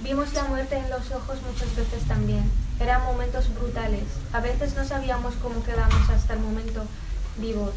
Vimos la muerte en los ojos muchas veces también. Eran momentos brutales. A veces no sabíamos cómo quedamos hasta el momento vivos.